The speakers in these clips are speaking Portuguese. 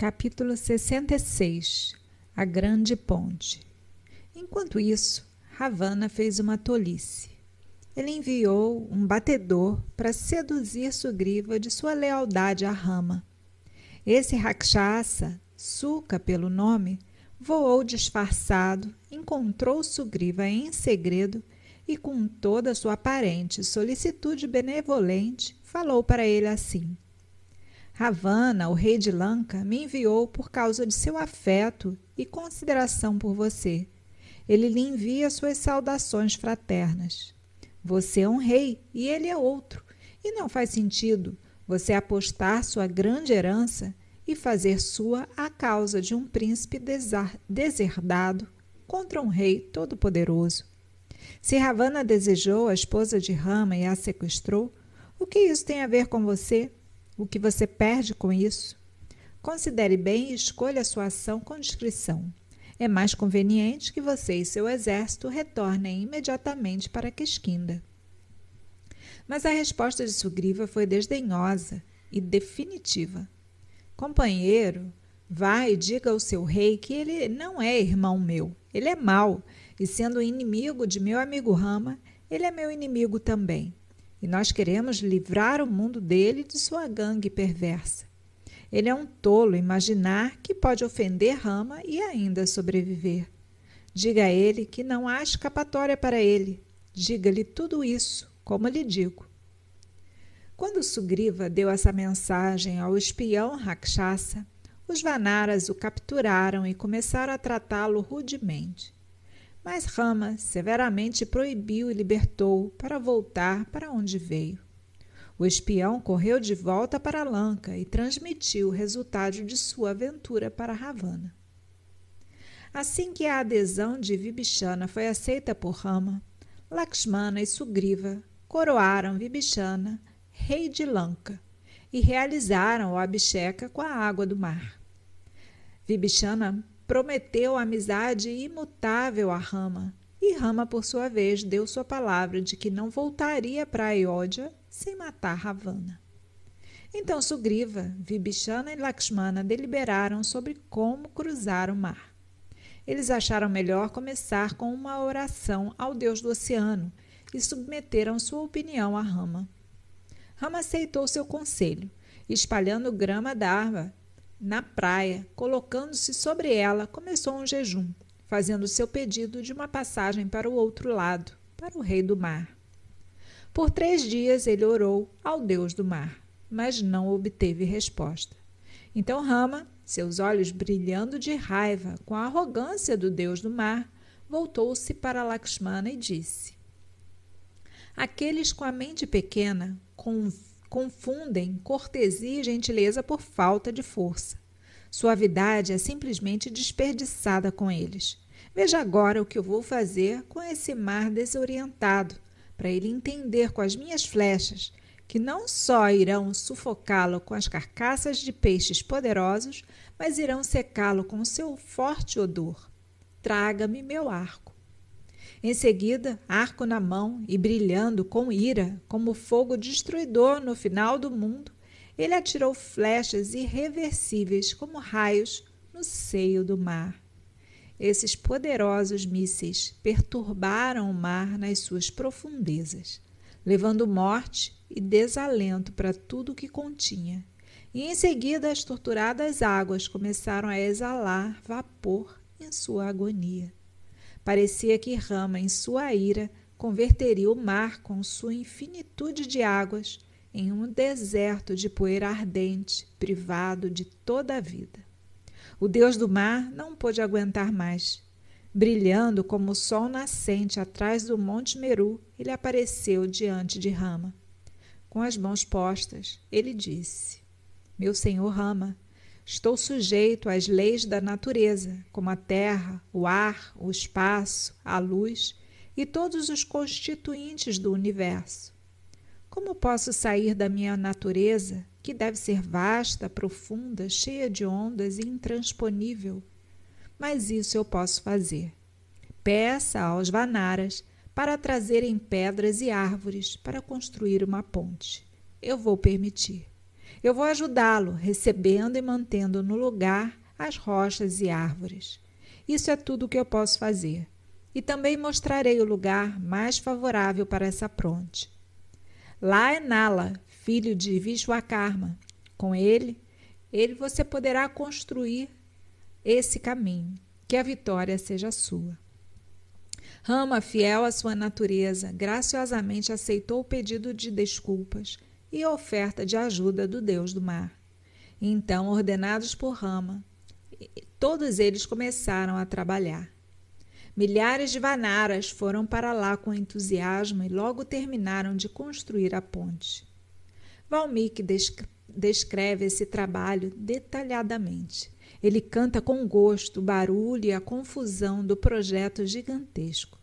Capítulo 66 A Grande Ponte Enquanto isso, Ravana fez uma tolice. Ele enviou um batedor para seduzir Sugriva de sua lealdade a Rama. Esse Rakshasa, Suka pelo nome, voou disfarçado, encontrou Sugriva em segredo e, com toda sua aparente solicitude benevolente, falou para ele assim: Ravana, o rei de Lanka, me enviou por causa de seu afeto e consideração por você. Ele lhe envia suas saudações fraternas. Você é um rei e ele é outro, e não faz sentido você apostar sua grande herança e fazer sua a causa de um príncipe deserdado contra um rei todo-poderoso. Se Ravana desejou a esposa de Rama e a sequestrou, o que isso tem a ver com você? O que você perde com isso. Considere bem e escolha sua ação com discrição. É mais conveniente que você e seu exército retornem imediatamente para Quisquinda. Mas a resposta de Sugriva foi desdenhosa e definitiva. Companheiro, vá e diga ao seu rei que ele não é irmão meu. Ele é mau, e sendo inimigo de meu amigo Rama, ele é meu inimigo também e nós queremos livrar o mundo dele de sua gangue perversa. Ele é um tolo imaginar que pode ofender Rama e ainda sobreviver. Diga a ele que não há escapatória para ele. Diga-lhe tudo isso, como lhe digo. Quando Sugriva deu essa mensagem ao espião Rakshasa, os Vanaras o capturaram e começaram a tratá-lo rudemente. Mas Rama severamente proibiu e libertou para voltar para onde veio. O espião correu de volta para Lanka e transmitiu o resultado de sua aventura para Ravana. Assim que a adesão de Vibhishana foi aceita por Rama, Lakshmana e Sugriva coroaram Vibhishana rei de Lanka e realizaram o Abhisheka com a água do mar. Vibhishana prometeu amizade imutável a Rama, e Rama, por sua vez, deu sua palavra de que não voltaria para Ayodhya sem matar Ravana. Então Sugriva, Vibhishana e Lakshmana deliberaram sobre como cruzar o mar. Eles acharam melhor começar com uma oração ao deus do oceano e submeteram sua opinião a Rama. Rama aceitou seu conselho, espalhando grama d'árvore na praia, colocando-se sobre ela, começou um jejum, fazendo seu pedido de uma passagem para o outro lado, para o rei do mar. Por três dias ele orou ao deus do mar, mas não obteve resposta. Então Rama, seus olhos brilhando de raiva com a arrogância do deus do mar, voltou-se para Lakshmana e disse: Aqueles com a mente pequena, com confundem cortesia e gentileza por falta de força. Suavidade é simplesmente desperdiçada com eles. Veja agora o que eu vou fazer com esse mar desorientado, para ele entender com as minhas flechas que não só irão sufocá-lo com as carcaças de peixes poderosos, mas irão secá-lo com seu forte odor. Traga-me meu arco. Em seguida, arco na mão e brilhando com ira, como fogo destruidor no final do mundo, ele atirou flechas irreversíveis como raios no seio do mar. Esses poderosos mísseis perturbaram o mar nas suas profundezas, levando morte e desalento para tudo o que continha. E em seguida as torturadas águas começaram a exalar vapor em sua agonia. Parecia que Rama, em sua ira, converteria o mar com sua infinitude de águas em um deserto de poeira ardente, privado de toda a vida. O deus do mar não pôde aguentar mais. Brilhando como o sol nascente atrás do Monte Meru, ele apareceu diante de Rama. Com as mãos postas, ele disse: Meu senhor Rama, Estou sujeito às leis da natureza, como a terra, o ar, o espaço, a luz e todos os constituintes do universo. Como posso sair da minha natureza, que deve ser vasta, profunda, cheia de ondas e intransponível? Mas isso eu posso fazer. Peça aos Vanaras para trazerem pedras e árvores para construir uma ponte. Eu vou permitir. Eu vou ajudá-lo, recebendo e mantendo no lugar as rochas e árvores. Isso é tudo o que eu posso fazer. E também mostrarei o lugar mais favorável para essa ponte. Lá é Nala, filho de Vishwakarma. Com ele, ele você poderá construir esse caminho. Que a vitória seja sua. Rama, fiel à sua natureza, graciosamente aceitou o pedido de desculpas e oferta de ajuda do deus do mar. Então, ordenados por Rama, todos eles começaram a trabalhar. Milhares de vanaras foram para lá com entusiasmo e logo terminaram de construir a ponte. Valmiki descreve esse trabalho detalhadamente. Ele canta com gosto o barulho e a confusão do projeto gigantesco.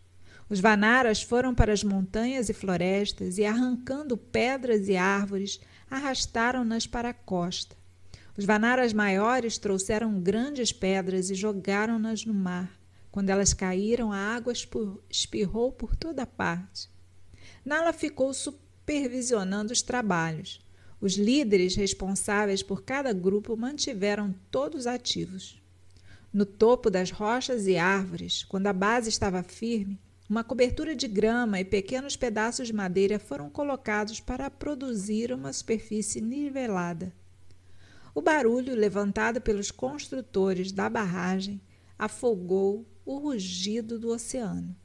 Os Vanaras foram para as montanhas e florestas e, arrancando pedras e árvores, arrastaram-nas para a costa. Os Vanaras maiores trouxeram grandes pedras e jogaram-nas no mar. Quando elas caíram, a água espirrou por toda parte. Nala ficou supervisionando os trabalhos. Os líderes responsáveis por cada grupo mantiveram todos ativos. No topo das rochas e árvores, quando a base estava firme, uma cobertura de grama e pequenos pedaços de madeira foram colocados para produzir uma superfície nivelada. O barulho levantado pelos construtores da barragem afogou o rugido do oceano.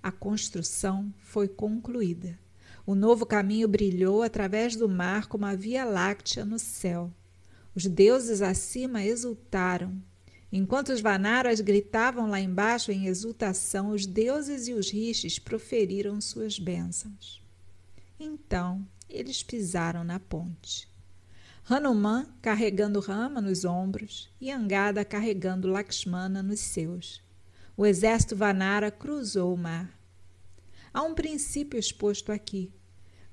A construção foi concluída. O novo caminho brilhou através do mar como a Via Láctea no céu. Os deuses acima exultaram Enquanto os Vanaras gritavam lá embaixo em exultação, os deuses e os rishis proferiram suas bênçãos. Então eles pisaram na ponte. Hanuman carregando Rama nos ombros e Angada carregando Lakshmana nos seus. O exército Vanara cruzou o mar. Há um princípio exposto aqui.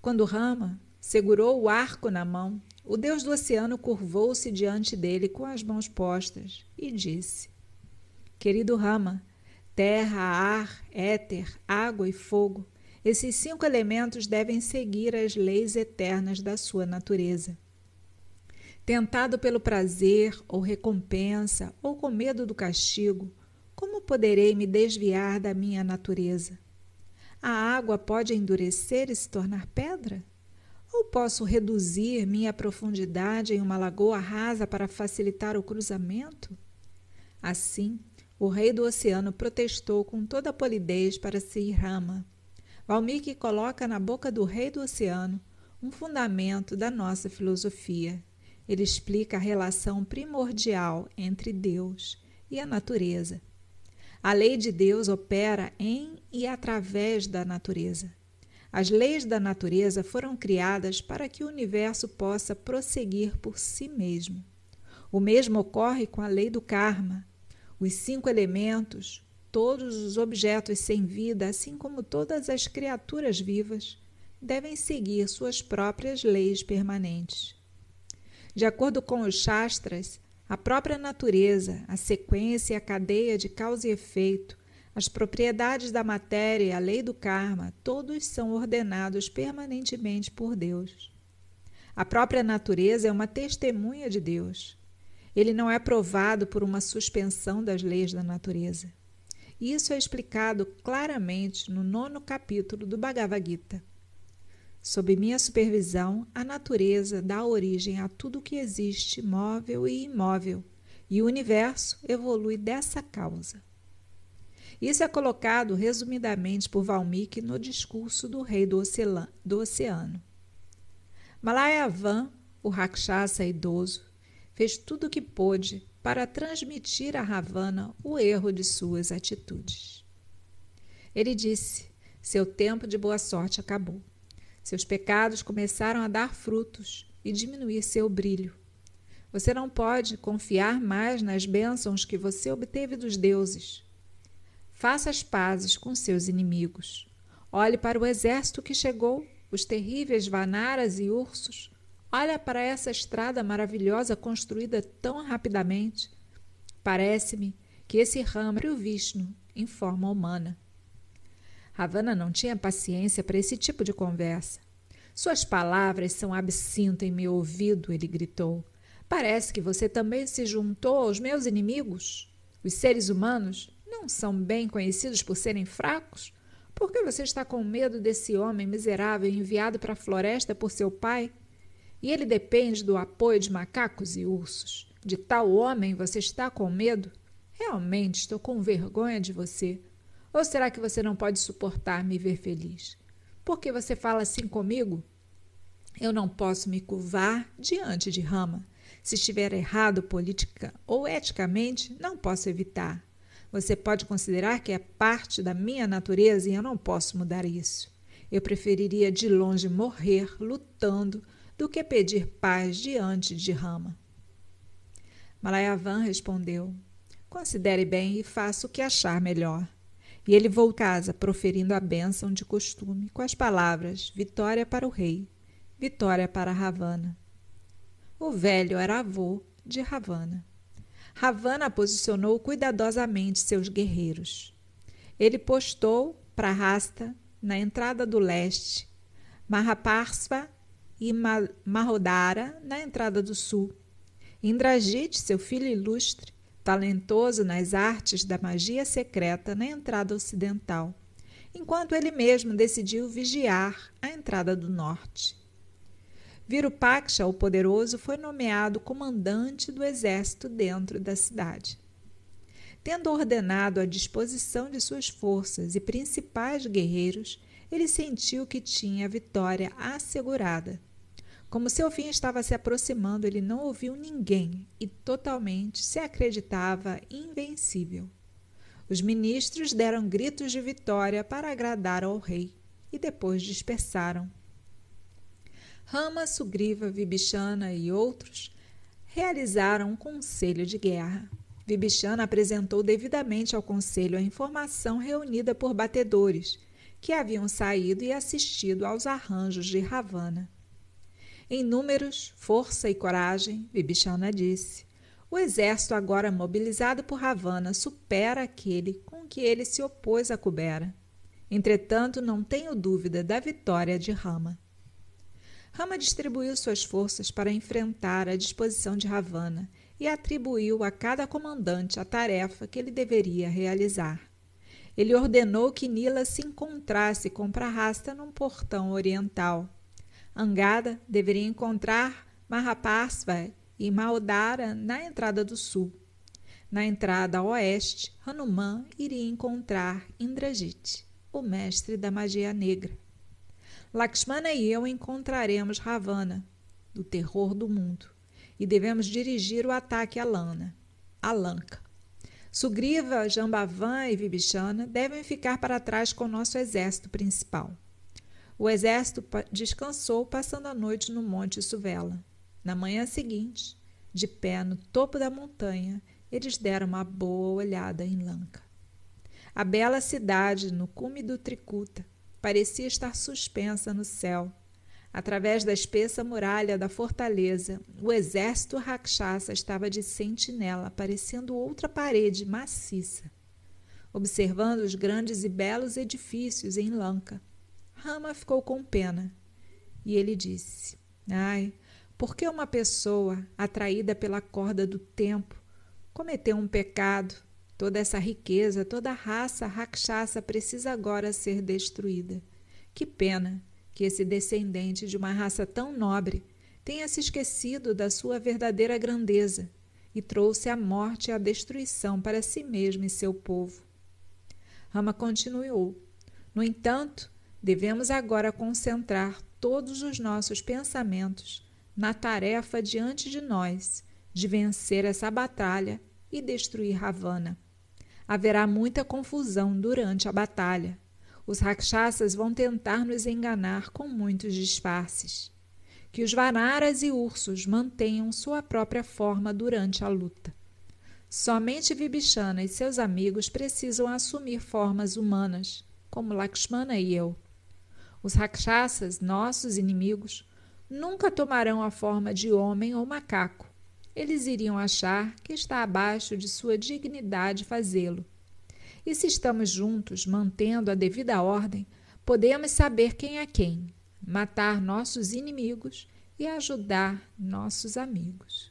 Quando Rama segurou o arco na mão, o deus do oceano curvou-se diante dele com as mãos postas e disse: Querido Rama, terra, ar, éter, água e fogo, esses cinco elementos devem seguir as leis eternas da sua natureza. Tentado pelo prazer ou recompensa, ou com medo do castigo, como poderei me desviar da minha natureza? A água pode endurecer e se tornar pedra? Ou posso reduzir minha profundidade em uma lagoa rasa para facilitar o cruzamento? Assim, o rei do oceano protestou com toda a polidez para Sirrama. Valmiki coloca na boca do rei do oceano um fundamento da nossa filosofia. Ele explica a relação primordial entre Deus e a natureza. A lei de Deus opera em e através da natureza. As leis da natureza foram criadas para que o universo possa prosseguir por si mesmo. O mesmo ocorre com a lei do karma. Os cinco elementos, todos os objetos sem vida, assim como todas as criaturas vivas, devem seguir suas próprias leis permanentes. De acordo com os Shastras, a própria natureza, a sequência e a cadeia de causa e efeito as propriedades da matéria e a lei do karma, todos são ordenados permanentemente por Deus. A própria natureza é uma testemunha de Deus. Ele não é provado por uma suspensão das leis da natureza. Isso é explicado claramente no nono capítulo do Bhagavad Gita. Sob minha supervisão, a natureza dá origem a tudo que existe, móvel e imóvel, e o universo evolui dessa causa. Isso é colocado resumidamente por Valmiki no discurso do rei do, oceano. Malayavan, o Rakshasa idoso, fez tudo o que pôde para transmitir a Ravana o erro de suas atitudes. Ele disse: Seu tempo de boa sorte acabou. Seus pecados começaram a dar frutos e diminuir seu brilho. Você não pode confiar mais nas bênçãos que você obteve dos deuses. Faça as pazes com seus inimigos. Olhe para o exército que chegou, os terríveis vanaras e ursos. Olha para essa estrada maravilhosa construída tão rapidamente. Parece-me que esse ramo é o Vishnu em forma humana. Ravana não tinha paciência para esse tipo de conversa. Suas palavras são absinto em meu ouvido, ele gritou. Parece que você também se juntou aos meus inimigos. Os seres humanos não são bem conhecidos por serem fracos? Por que você está com medo desse homem miserável enviado para a floresta por seu pai? E ele depende do apoio de macacos e ursos. De tal homem você está com medo? Realmente estou com vergonha de você. Ou será que você não pode suportar me ver feliz? Por que você fala assim comigo? Eu não posso me curvar diante de Rama. Se estiver errado política ou eticamente, não posso evitar. Você pode considerar que é parte da minha natureza e eu não posso mudar isso. Eu preferiria de longe morrer lutando do que pedir paz diante de Rama. Malayavan respondeu: Considere bem e faça o que achar melhor. E ele voltou a casa, proferindo a bênção de costume, com as palavras: Vitória para o rei, vitória para Ravana. O velho era avô de Ravana. Ravana posicionou cuidadosamente seus guerreiros. Ele postou Prahasta na entrada do leste, Mahaparsva e Mahodara na entrada do sul. Indrajit, seu filho ilustre, talentoso nas artes da magia secreta, na entrada ocidental, enquanto ele mesmo decidiu vigiar a entrada do norte. Virupaksha, o poderoso, foi nomeado comandante do exército dentro da cidade. Tendo ordenado a disposição de suas forças e principais guerreiros, ele sentiu que tinha a vitória assegurada. Como seu fim estava se aproximando, ele não ouviu ninguém e totalmente se acreditava invencível. Os ministros deram gritos de vitória para agradar ao rei e depois dispersaram Rama, Sugriva, Vibhishana e outros realizaram um conselho de guerra. Vibhishana apresentou devidamente ao conselho a informação reunida por batedores que haviam saído e assistido aos arranjos de Ravana. Em números, força e coragem, Vibhishana disse, o exército agora mobilizado por Ravana supera aquele com que ele se opôs a Kubera. Entretanto, não tenho dúvida da vitória de Rama. Rama distribuiu suas forças para enfrentar a disposição de Ravana e atribuiu a cada comandante a tarefa que ele deveria realizar. Ele ordenou que Nila se encontrasse com Prahasta num portão oriental. Angada deveria encontrar Mahaparsva e Maudara na entrada do sul. Na entrada oeste, Hanuman iria encontrar Indrajit, o mestre da magia negra. Lakshmana e eu encontraremos Ravana, do terror do mundo, e devemos dirigir o ataque a Lana, a Lanka. Sugriva, Jambavan e Vibhishana devem ficar para trás com nosso exército principal. O exército descansou passando a noite no Monte Suvela. Na manhã seguinte, de pé no topo da montanha, eles deram uma boa olhada em Lanka. A bela cidade no cume do Tricuta parecia estar suspensa no céu. Através da espessa muralha da fortaleza, o exército Rakshasa estava de sentinela, parecendo outra parede maciça. Observando os grandes e belos edifícios em Lanka, Rama ficou com pena. E ele disse: Ai, por que uma pessoa, atraída pela corda do tempo, cometeu um pecado Toda essa riqueza, toda a raça rakshasa precisa agora ser destruída. Que pena que esse descendente de uma raça tão nobre tenha se esquecido da sua verdadeira grandeza e trouxe a morte e a destruição para si mesmo e seu povo. Rama continuou. No entanto, devemos agora concentrar todos os nossos pensamentos na tarefa diante de nós de vencer essa batalha e destruir Ravana haverá muita confusão durante a batalha. Os rakshasas vão tentar nos enganar com muitos disfarces. Que os vanaras e ursos mantenham sua própria forma durante a luta. Somente Vibhishana e seus amigos precisam assumir formas humanas, como Lakshmana e eu. Os rakshasas, nossos inimigos, nunca tomarão a forma de homem ou macaco eles iriam achar que está abaixo de sua dignidade fazê-lo. E se estamos juntos, mantendo a devida ordem, podemos saber quem é quem. matar nossos inimigos e ajudar nossos amigos.